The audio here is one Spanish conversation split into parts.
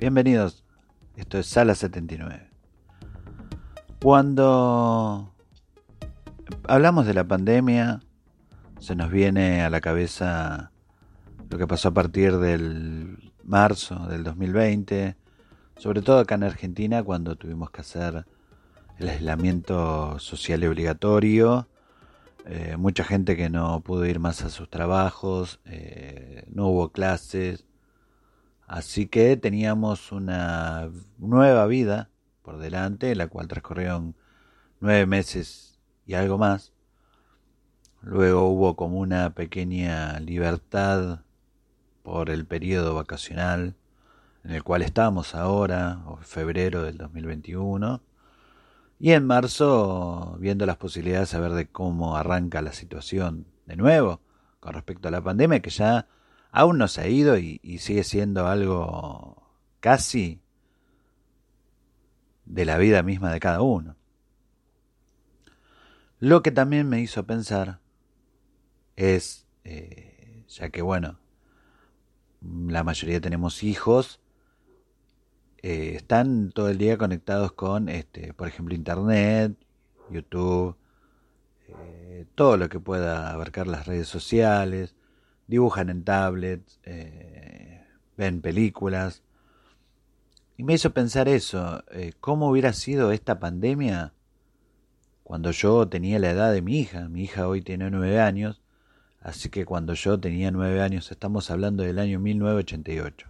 Bienvenidos, esto es Sala 79. Cuando hablamos de la pandemia, se nos viene a la cabeza lo que pasó a partir del marzo del 2020, sobre todo acá en Argentina, cuando tuvimos que hacer el aislamiento social obligatorio. Eh, mucha gente que no pudo ir más a sus trabajos, eh, no hubo clases, Así que teníamos una nueva vida por delante, la cual transcurrieron nueve meses y algo más. Luego hubo como una pequeña libertad por el periodo vacacional en el cual estamos ahora, o febrero del 2021. Y en marzo, viendo las posibilidades de saber de cómo arranca la situación de nuevo con respecto a la pandemia, que ya aún no se ha ido y, sigue siendo algo casi de la vida misma de cada uno. Lo que también me hizo pensar es, eh, ya que bueno, la mayoría tenemos hijos, eh, están todo el día conectados con, este, por ejemplo, Internet, YouTube, eh, todo lo que pueda abarcar las redes sociales, dibujan en tablets, eh, ven películas. Y me hizo pensar eso, eh, ¿cómo hubiera sido esta pandemia cuando yo tenía la edad de mi hija? Mi hija hoy tiene nueve años, así que cuando yo tenía nueve años, estamos hablando del año 1988.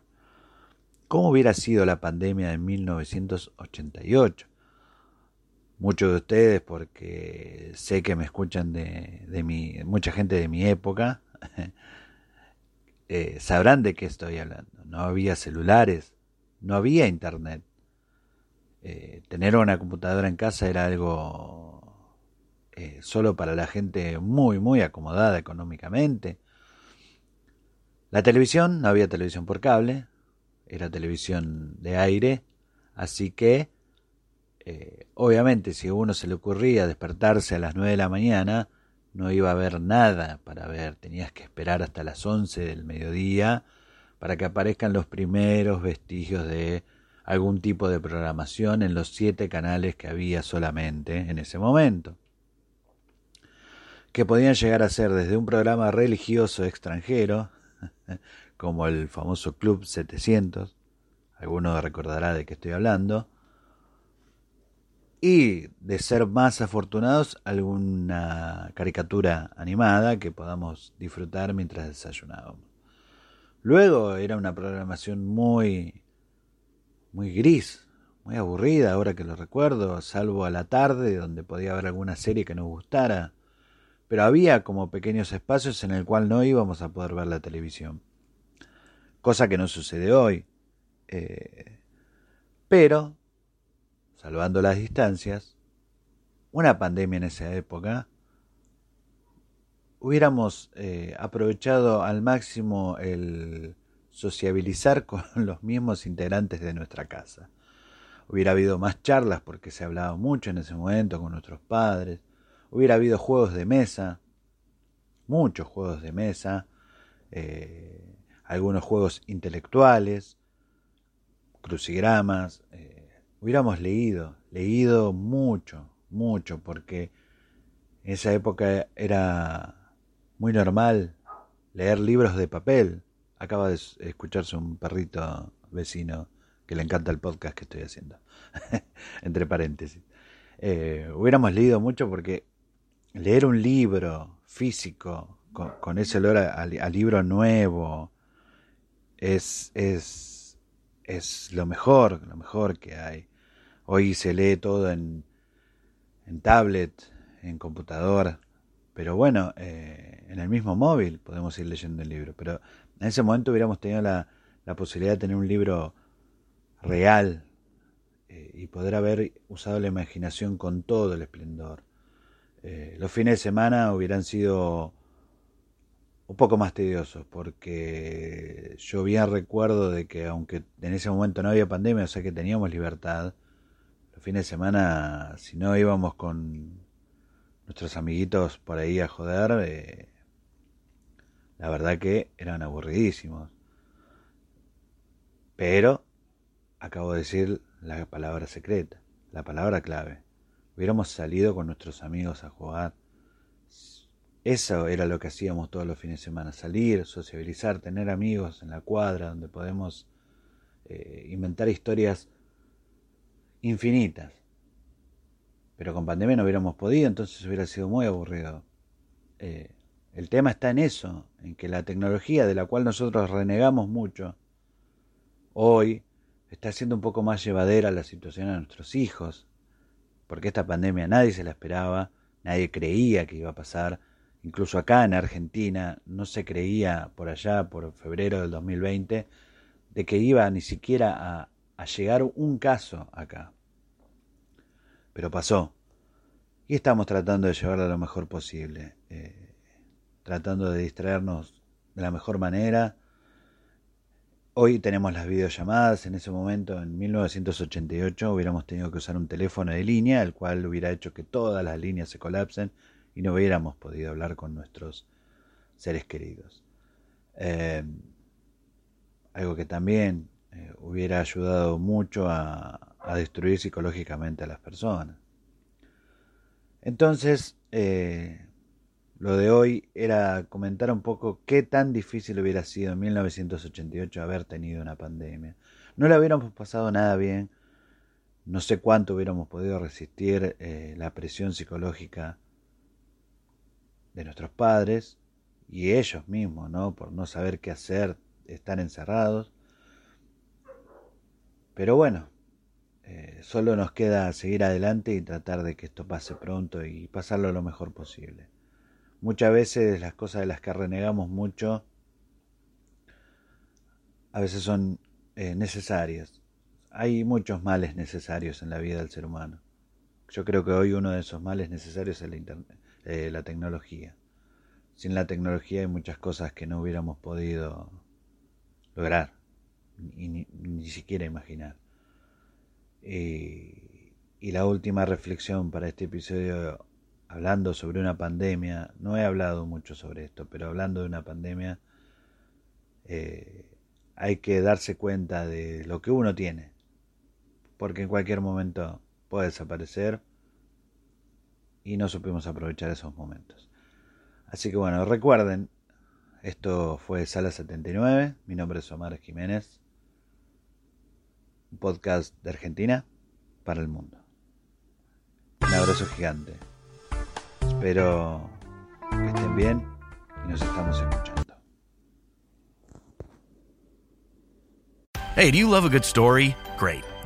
¿Cómo hubiera sido la pandemia de 1988? Muchos de ustedes, porque sé que me escuchan de, de mi, mucha gente de mi época, Eh, sabrán de qué estoy hablando. No había celulares, no había internet. Eh, tener una computadora en casa era algo eh, solo para la gente muy, muy acomodada económicamente. La televisión, no había televisión por cable, era televisión de aire, así que obviamente si a uno se le ocurría despertarse a las 9 de la mañana, no iba a haber nada para ver, tenías que esperar hasta las 11 del mediodía para que aparezcan los primeros vestigios de algún tipo de programación en los siete canales que había solamente en ese momento, que podían llegar a ser desde un programa religioso extranjero, como el famoso Club 700, alguno recordará de qué estoy hablando, y de ser más afortunados alguna caricatura animada que podamos disfrutar mientras desayunábamos. Luego era una programación muy muy gris, muy aburrida ahora que lo recuerdo, salvo a la tarde donde podía haber alguna serie que nos gustara, pero había como pequeños espacios en el cual no íbamos a poder ver la televisión, cosa que no sucede hoy. Eh, pero salvando las distancias, una pandemia en esa época hubiéramos eh, aprovechado al máximo el sociabilizar con los mismos integrantes de nuestra casa. Hubiera habido más charlas porque se hablaba mucho en ese momento con nuestros padres. Hubiera habido juegos de mesa, muchos juegos de mesa, eh, algunos juegos intelectuales, crucigramas. Eh, hubiéramos leído, leído mucho, mucho, porque en esa época era muy normal leer libros de papel. Acaba de escucharse un perrito vecino que le encanta el podcast que estoy haciendo, entre paréntesis. Eh, hubiéramos leído mucho porque leer un libro físico con, ese olor a, libro nuevo es, es, es lo mejor, lo mejor que hay. Hoy se lee todo en, en tablet, en computador, pero bueno, eh, en el mismo móvil podemos ir leyendo el libro. Pero en ese momento hubiéramos tenido la, la posibilidad de tener un libro real eh, y poder haber usado la imaginación con todo el esplendor. Eh, los fines de semana hubieran sido un poco más tediosos porque yo bien recuerdo de que aunque en ese momento no había pandemia, o sea que teníamos libertad, los fines de semana si no íbamos con nuestros amiguitos por ahí a joder, eh, la verdad que eran aburridísimos. Pero acabo de decir la palabra secreta, la palabra clave. Hubiéramos salido con nuestros amigos a jugar. Eso era lo que hacíamos todos los fines de semana, salir, sociabilizar, tener amigos en la cuadra donde podemos eh, inventar historias infinitas. Pero con pandemia no hubiéramos podido, entonces hubiera sido muy aburrido. Eh, el tema está en eso, en que la tecnología de la cual nosotros renegamos mucho, hoy está haciendo un poco más llevadera la situación a nuestros hijos, porque esta pandemia nadie se la esperaba, nadie creía que iba a pasar, incluso acá en Argentina no se creía por allá, por febrero del 2020, de que iba ni siquiera a, llegar un caso acá. Pero pasó. Y estamos tratando de llevarlo lo mejor posible, eh, tratando de distraernos de la mejor manera, Hoy tenemos las videollamadas, en ese momento, en 1988, hubiéramos tenido que usar un teléfono de línea, el cual hubiera hecho que todas las líneas se colapsen y no hubiéramos podido hablar con nuestros seres queridos. Eh, algo que también eh, hubiera ayudado mucho a, destruir psicológicamente a las personas. Entonces, eh, lo de hoy era comentar un poco qué tan difícil hubiera sido en 1988 haber tenido una pandemia. No la hubiéramos pasado nada bien, no sé cuánto hubiéramos podido resistir la presión psicológica de nuestros padres y ellos mismos, ¿no? Por no saber qué hacer, estar encerrados. Pero bueno, eh, solo nos queda seguir adelante y tratar de que esto pase pronto y pasarlo lo mejor posible. Muchas veces las cosas de las que renegamos mucho a veces son eh, necesarias. Hay muchos males necesarios en la vida del ser humano. Yo creo que hoy uno de esos males necesarios es la, eh, la tecnología. Sin la tecnología hay muchas cosas que no hubiéramos podido lograr, ni, ni, siquiera imaginar. y la última reflexión para este episodio hablando sobre una pandemia, no he hablado mucho sobre esto, pero hablando de una pandemia, eh, hay que darse cuenta de lo que uno tiene, porque en cualquier momento puede desaparecer y no supimos aprovechar esos momentos. Así que bueno, recuerden, esto fue Sala 79, mi nombre es Omar Jiménez, un podcast de Argentina para el mundo. Un abrazo gigante. Espero que estén bien y nos estamos escuchando. Hey, do you love a good story? Great.